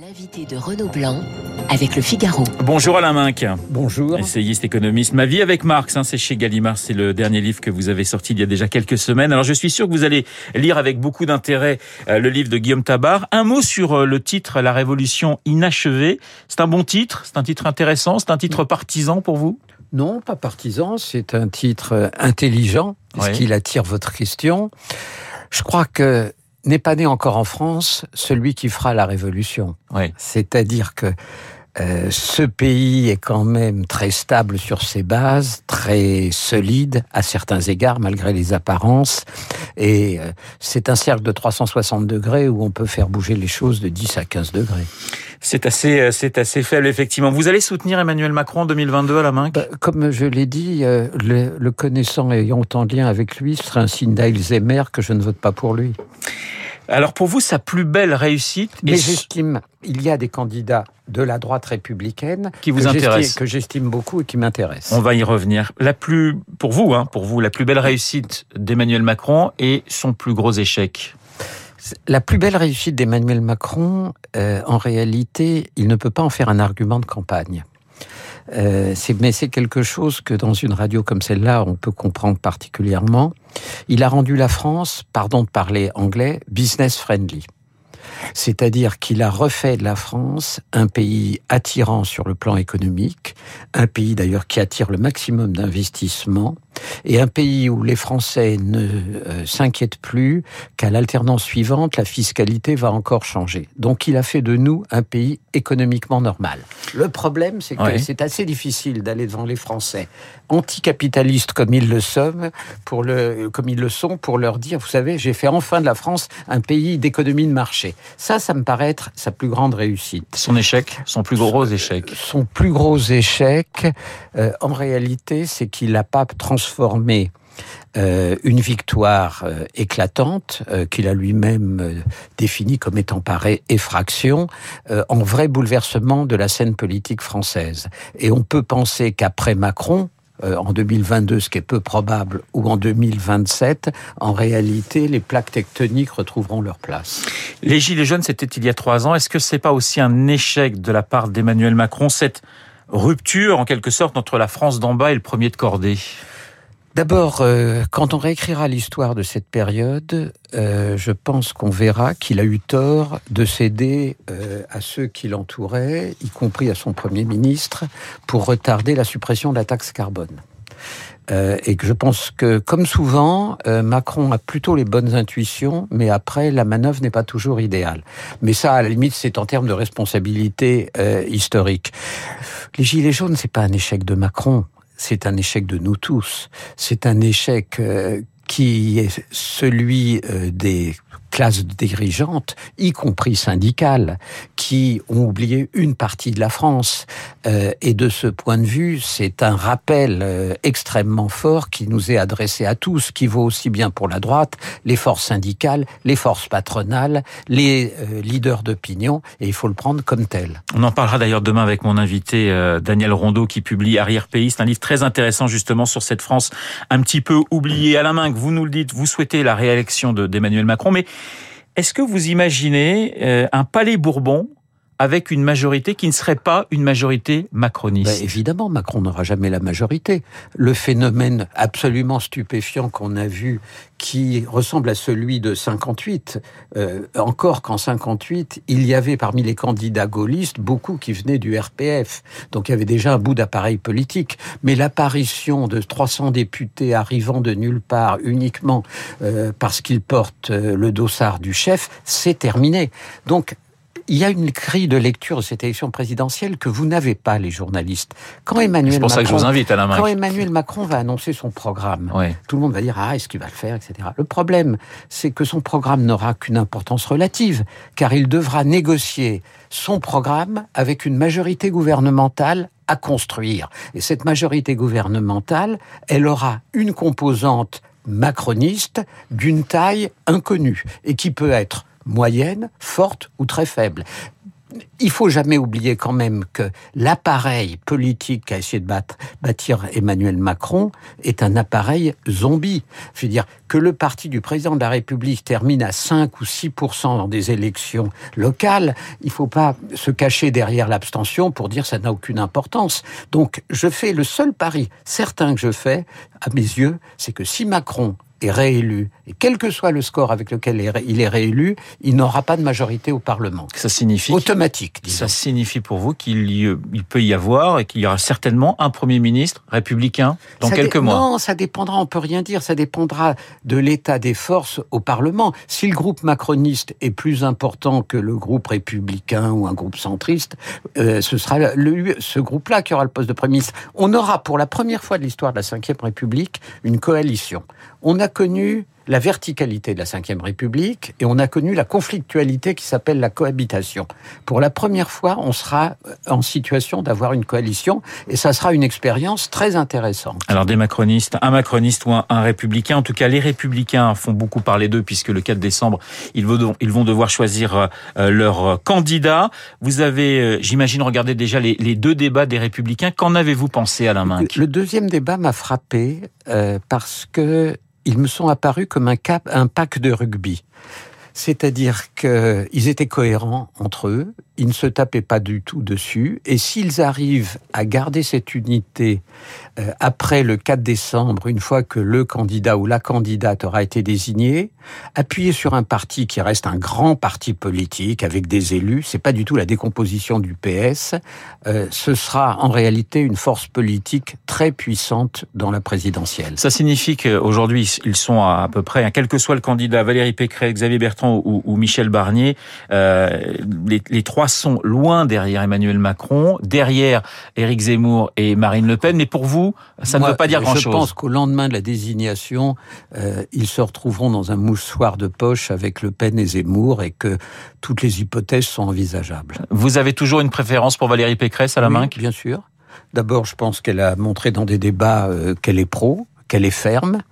L'invité de Renaud Blanc avec le Figaro. Bonjour Alain Minck. Bonjour. Essayiste économiste. Ma vie avec Marx, hein, c'est chez Gallimard, c'est le dernier livre que vous avez sorti il y a déjà quelques semaines. Alors je suis sûr que vous allez lire avec beaucoup d'intérêt euh, le livre de Guillaume Tabar. Un mot sur euh, le titre La Révolution inachevée. C'est un bon titre, c'est un titre intéressant, c'est un titre partisan pour vous? Non, pas partisan, c'est un titre euh, intelligent. Est-ce Ouais. qu'il attire votre question Je crois que n'est pas né encore en France celui qui fera la révolution. Oui. C'est-à-dire que euh, ce pays est quand même très stable sur ses bases, très solide à certains égards malgré les apparences. Et euh, c'est un cercle de 360 degrés où on peut faire bouger les choses de 10 à 15 degrés. C'est assez, euh, c'est assez faible effectivement. Vous allez soutenir Emmanuel Macron en 2022 Alain Minck? Bah, Comme je l'ai dit, euh, le, le connaissant ayant autant de lien avec lui, ce serait un signe d'Alzheimer que je ne vote pas pour lui. Alors pour vous, sa plus belle réussite Mais est- j'estime, il y a des candidats de la droite républicaine Qui vous intéressent. que j'estime beaucoup et qui m'intéressent. On va y revenir. La plus, pour vous, hein, pour vous, la plus belle réussite d'Emmanuel Macron et son plus gros échec. La plus belle réussite d'Emmanuel Macron, euh, en réalité, il ne peut pas en faire un argument de campagne. Euh, mais c'est quelque chose que dans une radio comme celle-là, on peut comprendre particulièrement. Il a rendu la France, pardon de parler anglais, business friendly. C'est-à-dire qu'il a refait de la France un pays attirant sur le plan économique, un pays d'ailleurs qui attire le maximum d'investissements, et un pays où les Français ne euh, s'inquiètent plus qu'à l'alternance suivante, la fiscalité va encore changer. Donc il a fait de nous un pays économiquement normal. Le problème, c'est que c'est assez difficile d'aller devant les Français, anticapitalistes comme ils le sont, pour le, comme ils le sont, pour leur dire, vous savez, j'ai fait enfin de la France un pays d'économie de marché. Ça, ça me paraît être sa plus grande réussite. Son échec, son plus gros échec. Son plus gros échec, euh, en réalité, c'est qu'il n'a pas transformé euh, une victoire euh, éclatante, euh, qu'il a lui-même définie comme étant par effraction, en vrai bouleversement de la scène politique française. Et on peut penser qu'après Macron, en 2022, ce qui est peu probable, ou en 2027, en réalité, les plaques tectoniques retrouveront leur place. Les Gilets jaunes, c'était il y a trois ans. Est-ce que c'est pas aussi un échec de la part d'Emmanuel Macron, cette rupture, en quelque sorte, entre la France d'en bas et le premier de cordée? D'abord, euh, quand on réécrira l'histoire de cette période, euh, je pense qu'on verra qu'il a eu tort de céder euh, à ceux qui l'entouraient, y compris à son Premier ministre, pour retarder la suppression de la taxe carbone. Euh, et que je pense que, comme souvent, euh, Macron a plutôt les bonnes intuitions, mais après, la manœuvre n'est pas toujours idéale. Mais ça, à la limite, c'est en termes de responsabilité euh, historique. Les Gilets jaunes, c'est pas un échec de Macron, c'est un échec de nous tous. C'est un échec euh, qui est celui euh, des classes dirigeantes, y compris syndicales, qui ont oublié une partie de la France. Euh, et de ce point de vue, c'est un rappel euh, extrêmement fort qui nous est adressé à tous, qui vaut aussi bien pour la droite, les forces syndicales, les forces patronales, les euh, leaders d'opinion, et il faut le prendre comme tel. On en parlera d'ailleurs demain avec mon invité euh, Daniel Rondeau qui publie Arrière Pays. C'est un livre très intéressant justement sur cette France un petit peu oubliée. Alain Minck, vous nous le dites, vous souhaitez la réélection de- d'Emmanuel Macron, mais est-ce que vous imaginez euh, un palais Bourbon avec une majorité qui ne serait pas une majorité macroniste Ben, évidemment, Macron n'aura jamais la majorité. Le phénomène absolument stupéfiant qu'on a vu, qui ressemble à celui de 58, euh, encore qu'en 58, il y avait parmi les candidats gaullistes beaucoup qui venaient du RPF. Donc il y avait déjà un bout d'appareil politique. Mais l'apparition de 300 députés arrivant de nulle part uniquement euh, parce qu'ils portent euh, le dossard du chef, c'est terminé. Donc il y a une grille de lecture de cette élection présidentielle que vous n'avez pas, les journalistes. Quand Emmanuel C'est pour ça que je vous Macron- invite, Alain quand. Emmanuel Macron va annoncer son programme, tout le monde va dire ah est-ce qu'il va le faire, etc. Le problème, c'est que son programme n'aura qu'une importance relative, car il devra négocier son programme avec une majorité gouvernementale à construire. Et cette majorité gouvernementale, elle aura une composante macroniste d'une taille inconnue et qui peut être moyenne, forte ou très faible. il faut jamais oublier quand même que l'appareil politique qu'a essayé de bâtir Emmanuel Macron est un appareil zombie. Je veux dire que le parti du président de la République termine à 5 ou 6% dans des élections locales, il faut pas se cacher derrière l'abstention pour dire ça n'a aucune importance. Donc je fais le seul pari certain que je fais à mes yeux, c'est que si Macron est réélu, et quel que soit le score avec lequel il est réélu, il n'aura pas de majorité au Parlement. Ça signifie automatique. Ça signifie pour vous qu'il il peut y avoir et qu'il y aura certainement un Premier ministre républicain dans quelques mois. Non, ça dépendra. On peut rien dire. Ça dépendra de l'état des forces au Parlement. Si le groupe macroniste est plus important que le groupe républicain ou un groupe centriste, euh, ce sera le, ce groupe-là qui aura le poste de Premier ministre. On aura pour la première fois de l'histoire de la Ve République une coalition. On a connu la verticalité de la Ve République et on a connu la conflictualité qui s'appelle la cohabitation. Pour la première fois, on sera en situation d'avoir une coalition et ça sera une expérience très intéressante. Alors des macronistes, un macroniste ou un, républicain, en tout cas les républicains font beaucoup parler d'eux puisque le 4 décembre, ils vont, ils vont devoir choisir euh, leur candidat. Vous avez, euh, j'imagine, regardé déjà les, deux débats des républicains. Qu'en avez-vous pensé, Alain Minck? Le deuxième débat m'a frappé euh, parce que ils me sont apparus comme un, cap, un pack de rugby. C'est-à-dire qu'ils étaient cohérents entre eux, ils ne se tapaient pas du tout dessus, et s'ils arrivent à garder cette unité euh, après le 4 décembre, une fois que le candidat ou la candidate aura été désigné, appuyer sur un parti qui reste un grand parti politique avec des élus, c'est pas du tout la décomposition du PS, euh, ce sera en réalité une force politique très puissante dans la présidentielle. Ça signifie qu'aujourd'hui ils sont à, peu près, quel que soit le candidat, Valérie Pécresse, Xavier Bertrand ou, Michel Barnier, euh, les, les trois sont loin derrière Emmanuel Macron, derrière Éric Zemmour et Marine Le Pen. Mais pour vous, ça ne veut pas dire grand-chose. Je pense qu'au lendemain de la désignation, euh, ils se retrouveront dans un mouchoir de poche avec Le Pen et Zemmour et que toutes les hypothèses sont envisageables. Vous avez toujours une préférence pour Valérie Pécresse à la main Bien sûr. D'abord, je pense qu'elle a montré dans des débats euh, qu'elle est pro, qu'elle est ferme,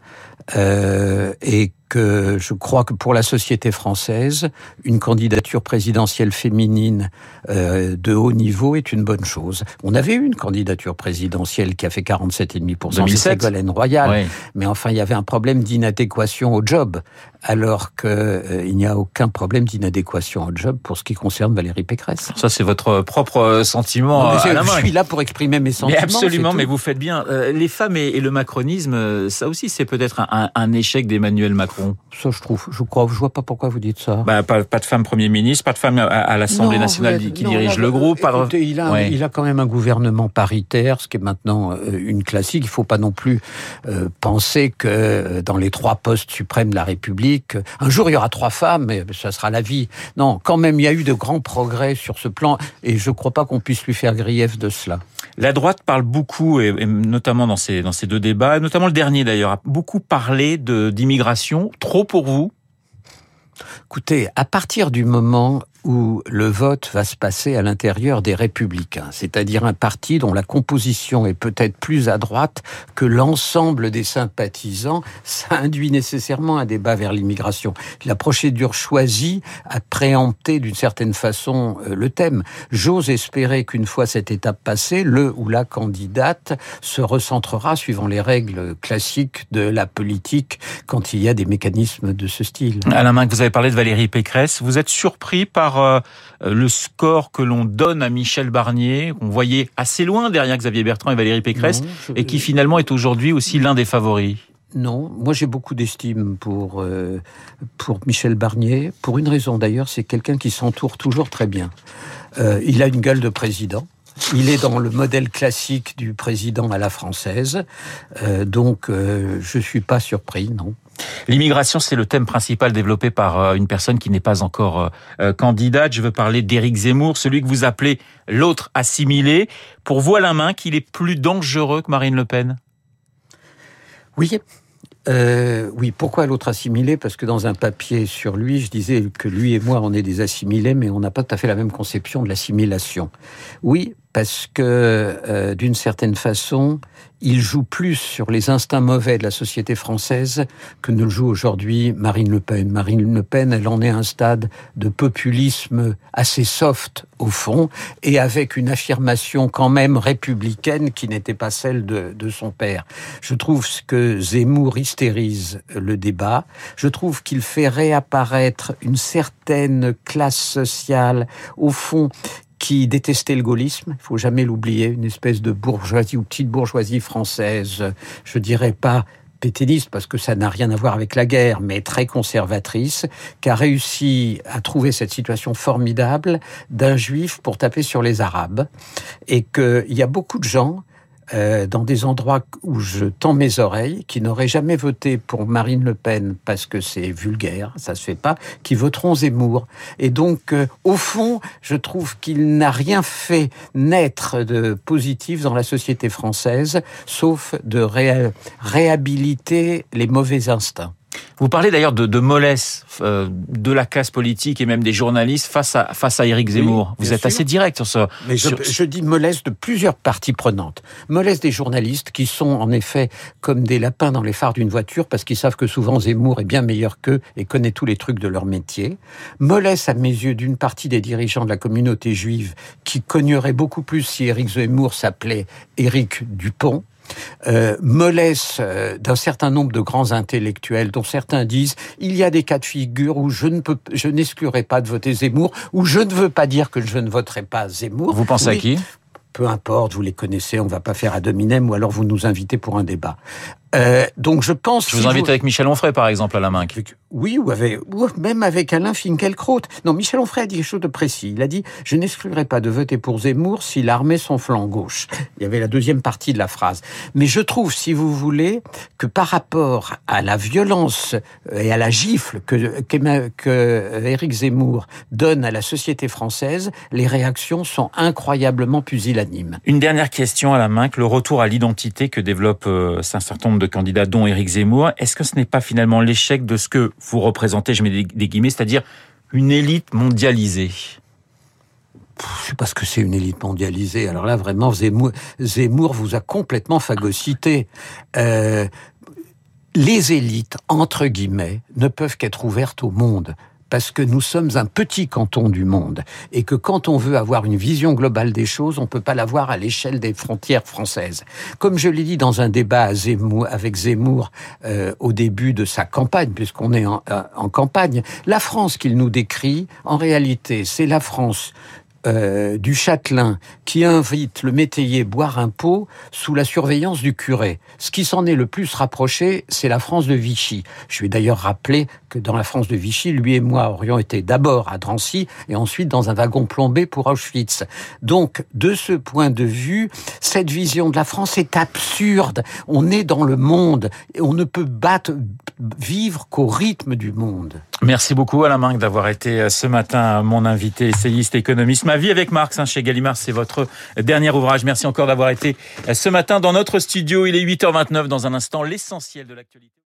euh, et que je crois que pour la société française, une candidature présidentielle féminine euh, de haut niveau est une bonne chose. On avait eu une candidature présidentielle qui a fait 47,5%, c'est Ségolène Royal, mais enfin il y avait un problème d'inadéquation au job, alors qu'il euh, n'y a aucun problème d'inadéquation au job pour ce qui concerne Valérie Pécresse. Ça c'est votre propre sentiment. je suis là pour exprimer mes sentiments. Mais absolument, mais vous faites bien. Euh, les femmes et, le macronisme, ça aussi c'est peut-être un, un échec d'Emmanuel Macron. Ça, je trouve. Je crois. Je vois pas pourquoi vous dites ça. Bah, pas, de femme Premier ministre, pas de femme à, l'Assemblée nationale qui dirige le groupe. Écoutez, il, a, il a quand même un gouvernement paritaire, ce qui est maintenant euh, une classique. Il faut pas non plus euh, penser que euh, dans les trois postes suprêmes de la République, un jour il y aura trois femmes, mais ça sera la vie. Non, quand même, il y a eu de grands progrès sur ce plan, et je crois pas qu'on puisse lui faire grief de cela. La droite parle beaucoup, et, notamment dans ces, dans ces deux débats, notamment le dernier d'ailleurs, a beaucoup parlé d'immigration. Trop pour vous? Écoutez, à partir du moment où le vote va se passer à l'intérieur des républicains, c'est-à-dire un parti dont la composition est peut-être plus à droite que l'ensemble des sympathisants, ça induit nécessairement un débat vers l'immigration. La procédure choisie a préempté d'une certaine façon euh, le thème. J'ose espérer qu'une fois cette étape passée, le ou la candidate se recentrera suivant les règles classiques de la politique quand il y a des mécanismes de ce style. Alain Main, vous avez parlé de Valérie Pécresse. Vous êtes surpris par euh, le score que l'on donne à Michel Barnier, qu'on voyait assez loin derrière Xavier Bertrand et Valérie Pécresse, et qui finalement est aujourd'hui aussi l'un des favoris non, moi j'ai beaucoup d'estime pour euh, pour Michel Barnier, pour une raison d'ailleurs, c'est quelqu'un qui s'entoure toujours très bien. Euh, il a une gueule de président. Il est dans le modèle classique du président à la française, donc je suis pas surpris, non. L'immigration, c'est le thème principal développé par euh, une personne qui n'est pas encore euh, euh, candidate. Je veux parler d'Éric Zemmour, celui que vous appelez l'autre assimilé. Pour vous, la main, qu'il est plus dangereux que Marine Le Pen? Oui. oui, pourquoi l'autre assimilé? Parce que dans un papier sur lui, je disais que lui et moi, on est des assimilés, mais on n'a pas tout à fait la même conception de l'assimilation. Oui, parce que, euh, d'une certaine façon, il joue plus sur les instincts mauvais de la société française que ne le joue aujourd'hui Marine Le Pen. Marine Le Pen, elle en est à un stade de populisme assez soft au fond, et avec une affirmation quand même républicaine qui n'était pas celle de, de son père. Je trouve que Zemmour hystérise le débat. Je trouve qu'il fait réapparaître une certaine classe sociale, au fond, qui détestait le gaullisme, il faut jamais l'oublier, une espèce de bourgeoisie ou petite bourgeoisie française, je dirais pas péténiste parce que ça n'a rien à voir avec la guerre, mais très conservatrice, qui a réussi à trouver cette situation formidable d'un juif pour taper sur les arabes, et qu'il y a beaucoup de gens euh, dans des endroits où je tends mes oreilles, qui n'auraient jamais voté pour Marine Le Pen parce que c'est vulgaire, ça se fait pas, qui voteront Zemmour. Et donc, euh, au fond, je trouve qu'il n'a rien fait naître de positif dans la société française, sauf de réhabiliter les mauvais instincts. Vous parlez d'ailleurs de, de, mollesse euh, de la classe politique et même des journalistes face à face à Éric Zemmour. Vous êtes sûr. assez direct sur ça. Mais je, sur... je, dis mollesse de plusieurs parties prenantes. Mollesse des journalistes qui sont en effet comme des lapins dans les phares d'une voiture parce qu'ils savent que souvent Zemmour est bien meilleur qu'eux et connaît tous les trucs de leur métier. Mollesse à mes yeux d'une partie des dirigeants de la communauté juive qui cognerait beaucoup plus si Éric Zemmour s'appelait Éric Dupont euh, mollesse euh, d'un certain nombre de grands intellectuels dont certains disent il y a des cas de figure où je ne peux je n'exclurai pas de voter Zemmour ou je ne veux pas dire que je ne voterai pas Zemmour. Vous pensez à qui? Peu importe, vous les connaissez, on ne va pas faire à dominem ou alors vous nous invitez pour un débat. Euh, donc je pense. Je vous si invite vous... avec Michel Onfray, par exemple, à la main. Oui, ou, avec, ou même avec Alain Finkielkraut. Non, Michel Onfray a dit quelque chose de précis. Il a dit Je n'exclurai pas de voter pour Zemmour s'il armait son flanc gauche. Il y avait la deuxième partie de la phrase. Mais je trouve, si vous voulez, que par rapport à la violence et à la gifle que, que, que Éric Zemmour donne à la société française, les réactions sont incroyablement pusillanimes. Une dernière question à la main, que le retour à l'identité que développe euh, un certain nombre de candidats, dont Éric Zemmour, est-ce que ce n'est pas finalement l'échec de ce que vous représentez, je mets des guillemets, c'est-à-dire une élite mondialisée? Je sais pas ce que c'est une élite mondialisée. Alors là, vraiment, Zemmour, Zemmour vous a complètement phagocyté. Euh, les élites, entre guillemets, ne peuvent qu'être ouvertes au monde parce que nous sommes un petit canton du monde et que quand on veut avoir une vision globale des choses, on peut pas l'avoir à l'échelle des frontières françaises. Comme je l'ai dit dans un débat avec Zemmour euh, au début de sa campagne, puisqu'on est en, en campagne, la France qu'il nous décrit, en réalité, c'est la France euh, du châtelain qui invite le métayer boire un pot sous la surveillance du curé. Ce qui s'en est le plus rapproché, c'est la France de Vichy. Je vais d'ailleurs rappeler que dans la France de Vichy, lui et moi aurions été d'abord à Drancy et ensuite dans un wagon plombé pour Auschwitz. Donc, de ce point de vue, cette vision de la France est absurde. On est dans le monde et on ne peut battre, vivre qu'au rythme du monde. Merci beaucoup Alain Minck d'avoir été ce matin mon invité essayiste économiste. Ma vie avec Marx hein, chez Gallimard, c'est votre dernier ouvrage. Merci encore d'avoir été ce matin dans notre studio. Il est 8h29 dans un instant l'essentiel de l'actualité.